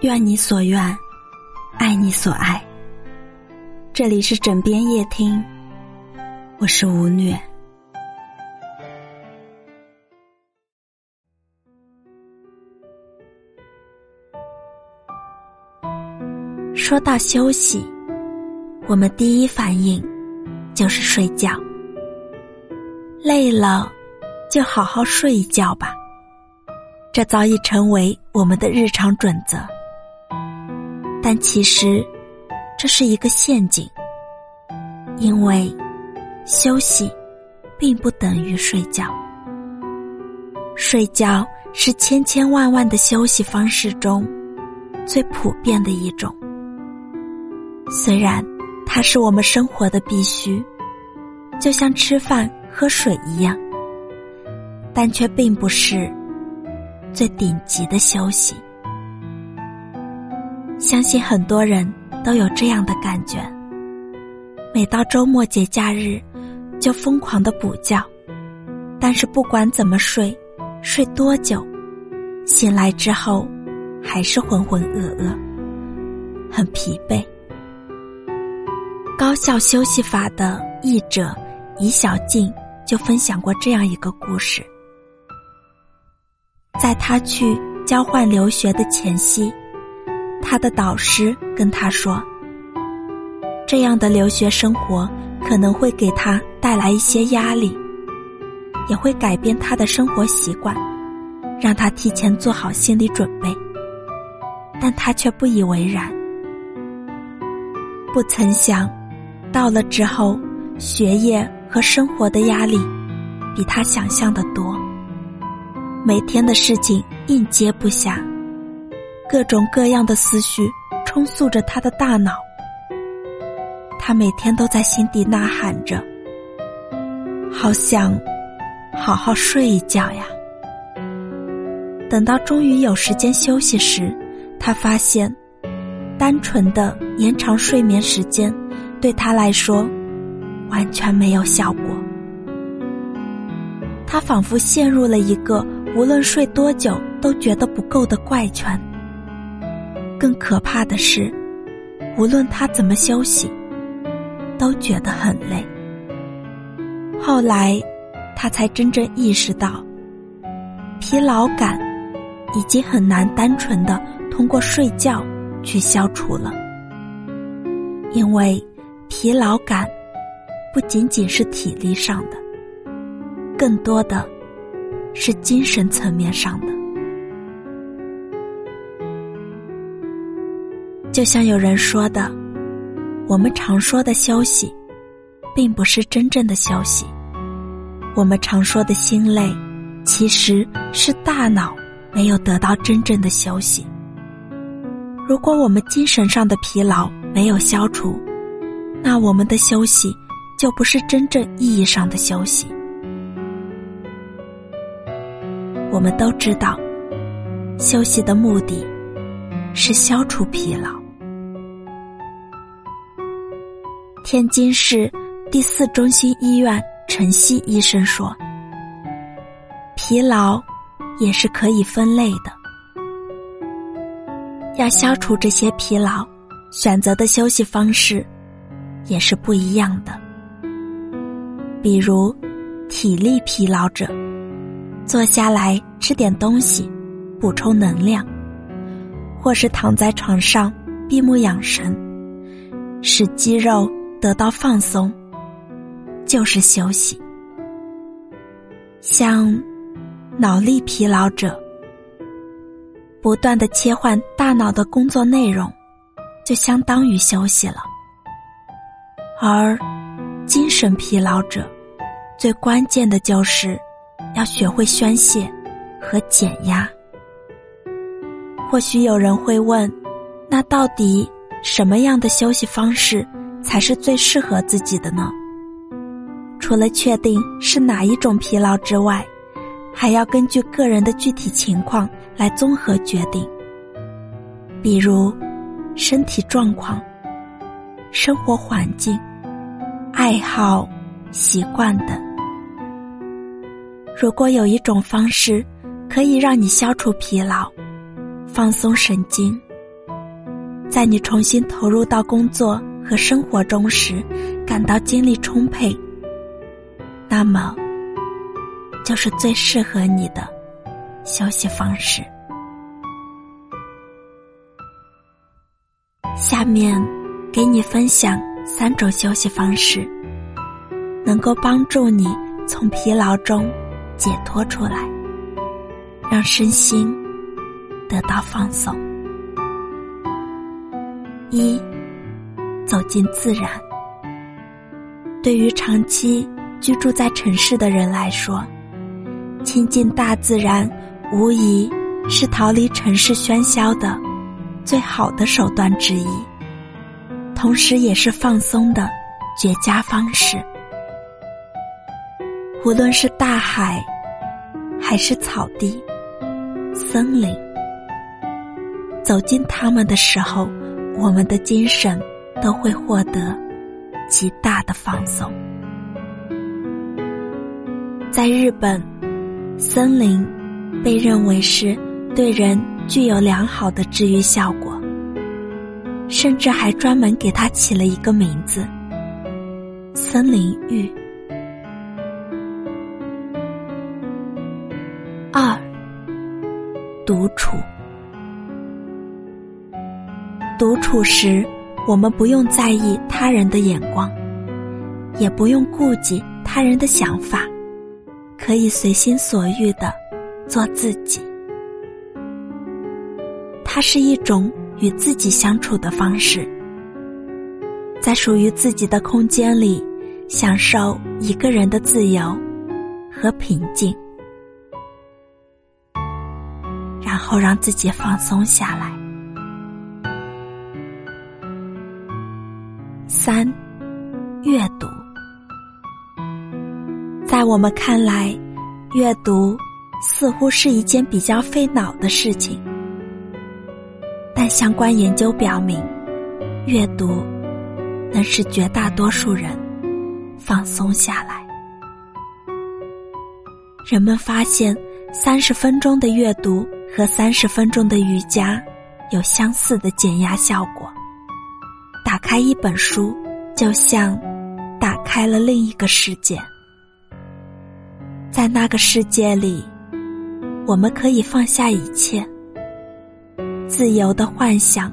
愿你所愿，爱你所爱。这里是枕边夜听，我是吴虐。说到休息，我们第一反应就是睡觉。累了，就好好睡一觉吧。这早已成为我们的日常准则。但其实，这是一个陷阱，因为休息并不等于睡觉。睡觉是千千万万的休息方式中最普遍的一种。虽然它是我们生活的必须，就像吃饭喝水一样，但却并不是最顶级的休息。相信很多人都有这样的感觉。每到周末节假日，就疯狂的补觉，但是不管怎么睡，睡多久，醒来之后还是浑浑噩噩，很疲惫。高效休息法的译者以小静就分享过这样一个故事：在他去交换留学的前夕。他的导师跟他说：“这样的留学生活可能会给他带来一些压力，也会改变他的生活习惯，让他提前做好心理准备。”但他却不以为然。不曾想，到了之后，学业和生活的压力比他想象的多，每天的事情应接不暇。各种各样的思绪冲塑着他的大脑，他每天都在心底呐喊着：“好想好好睡一觉呀。”等到终于有时间休息时，他发现，单纯的延长睡眠时间对他来说完全没有效果。他仿佛陷入了一个无论睡多久都觉得不够的怪圈。更可怕的是，无论他怎么休息，都觉得很累。后来，他才真正意识到，疲劳感已经很难单纯的通过睡觉去消除了。因为疲劳感不仅仅是体力上的，更多的是精神层面上的。就像有人说的，我们常说的休息，并不是真正的休息。我们常说的心累，其实是大脑没有得到真正的休息。如果我们精神上的疲劳没有消除，那我们的休息就不是真正意义上的休息。我们都知道，休息的目的是消除疲劳。天津市第四中心医院陈曦医生说：“疲劳也是可以分类的，要消除这些疲劳，选择的休息方式也是不一样的。比如，体力疲劳者，坐下来吃点东西，补充能量；或是躺在床上闭目养神，使肌肉。”得到放松，就是休息。像脑力疲劳者，不断的切换大脑的工作内容，就相当于休息了。而精神疲劳者，最关键的就是要学会宣泄和减压。或许有人会问，那到底什么样的休息方式？才是最适合自己的呢。除了确定是哪一种疲劳之外，还要根据个人的具体情况来综合决定。比如，身体状况、生活环境、爱好、习惯等。如果有一种方式可以让你消除疲劳，放松神经。在你重新投入到工作和生活中时，感到精力充沛，那么就是最适合你的休息方式。下面给你分享三种休息方式，能够帮助你从疲劳中解脱出来，让身心得到放松。一，走进自然。对于长期居住在城市的人来说，亲近大自然无疑是逃离城市喧嚣的最好的手段之一，同时也是放松的绝佳方式。无论是大海，还是草地、森林，走进他们的时候。我们的精神都会获得极大的放松。在日本，森林被认为是对人具有良好的治愈效果，甚至还专门给它起了一个名字——森林浴。独处。独处时，我们不用在意他人的眼光，也不用顾及他人的想法，可以随心所欲的做自己。它是一种与自己相处的方式，在属于自己的空间里，享受一个人的自由和平静，然后让自己放松下来。三，阅读。在我们看来，阅读似乎是一件比较费脑的事情，但相关研究表明，阅读能使绝大多数人放松下来。人们发现，三十分钟的阅读和三十分钟的瑜伽有相似的减压效果。打开一本书，就像打开了另一个世界。在那个世界里，我们可以放下一切，自由的幻想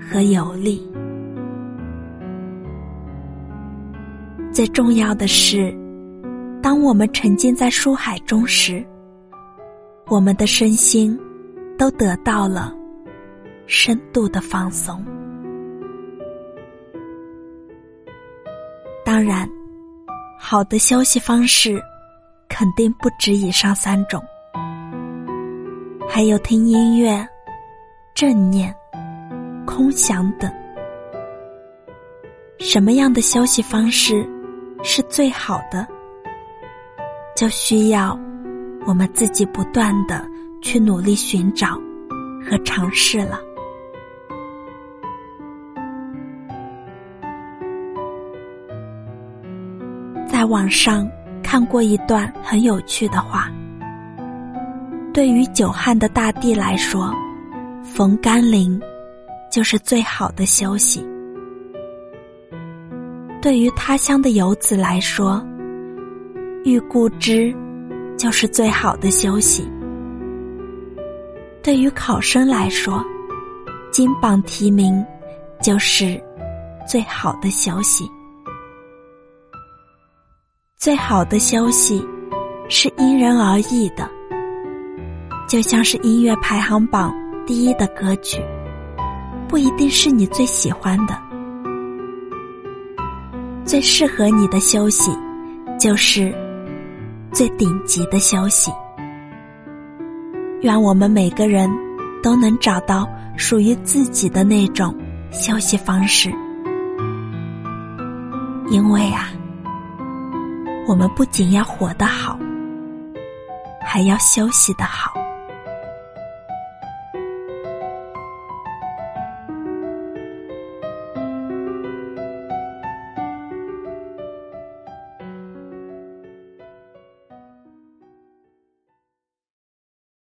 和游历。最重要的是，当我们沉浸在书海中时，我们的身心都得到了深度的放松。当然，好的休息方式肯定不止以上三种，还有听音乐、正念、空想等。什么样的休息方式是最好的，就需要我们自己不断的去努力寻找和尝试了。在网上看过一段很有趣的话：对于久旱的大地来说，逢甘霖就是最好的休息；对于他乡的游子来说，遇故知就是最好的休息；对于考生来说，金榜题名就是最好的休息。最好的休息是因人而异的，就像是音乐排行榜第一的歌曲，不一定是你最喜欢的。最适合你的休息，就是最顶级的休息。愿我们每个人都能找到属于自己的那种休息方式，因为啊。我们不仅要活得好，还要休息的好。